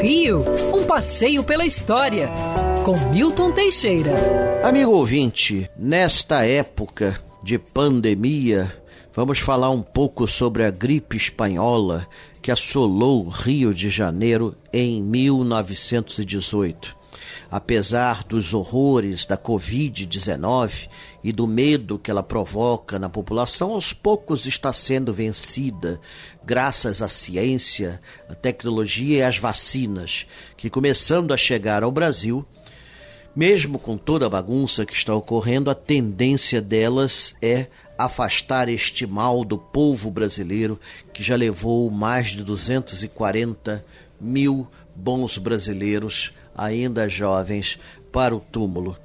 Rio, um passeio pela história, com Milton Teixeira. Amigo ouvinte, nesta época de pandemia, vamos falar um pouco sobre a gripe espanhola que assolou Rio de Janeiro em 1918 apesar dos horrores da Covid-19 e do medo que ela provoca na população, aos poucos está sendo vencida graças à ciência, à tecnologia e às vacinas, que começando a chegar ao Brasil, mesmo com toda a bagunça que está ocorrendo, a tendência delas é afastar este mal do povo brasileiro que já levou mais de 240 mil bons brasileiros ainda jovens, para o túmulo.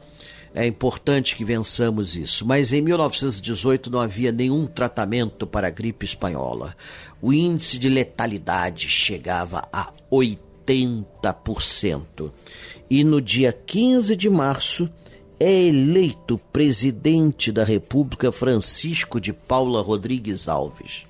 É importante que vençamos isso. Mas em 1918 não havia nenhum tratamento para a gripe espanhola. O índice de letalidade chegava a 80%. E no dia 15 de março é eleito presidente da República Francisco de Paula Rodrigues Alves.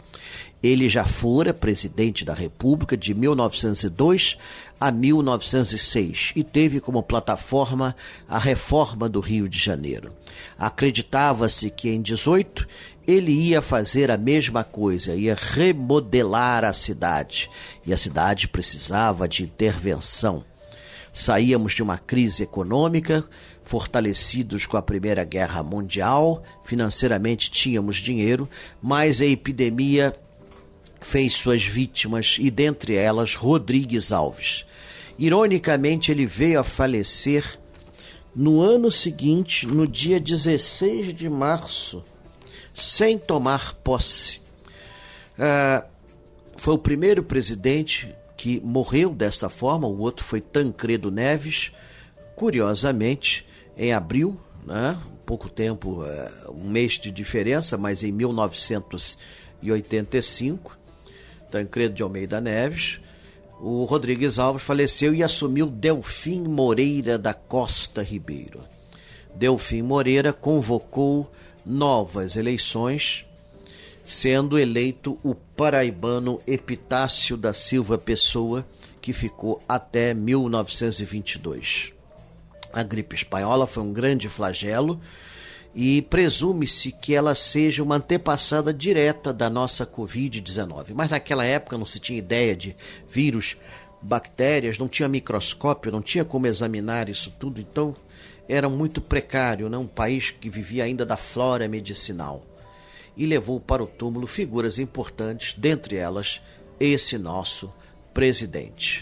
Ele já fora presidente da República de 1902 a 1906 e teve como plataforma a reforma do Rio de Janeiro. Acreditava-se que em 18 ele ia fazer a mesma coisa, ia remodelar a cidade, e a cidade precisava de intervenção. Saíamos de uma crise econômica, fortalecidos com a Primeira Guerra Mundial, financeiramente tínhamos dinheiro, mas a epidemia fez suas vítimas e dentre elas Rodrigues Alves. Ironicamente, ele veio a falecer no ano seguinte, no dia 16 de março, sem tomar posse. Uh, foi o primeiro presidente que morreu dessa forma, o outro foi Tancredo Neves, curiosamente, em abril, né, pouco tempo, uh, um mês de diferença, mas em 1985. Tancredo de Almeida Neves, o Rodrigues Alves faleceu e assumiu Delfim Moreira da Costa Ribeiro. Delfim Moreira convocou novas eleições, sendo eleito o paraibano Epitácio da Silva Pessoa, que ficou até 1922. A gripe espanhola foi um grande flagelo e presume-se que ela seja uma antepassada direta da nossa Covid-19. Mas naquela época não se tinha ideia de vírus, bactérias, não tinha microscópio, não tinha como examinar isso tudo, então era muito precário, né? um país que vivia ainda da flora medicinal. E levou para o túmulo figuras importantes, dentre elas esse nosso presidente.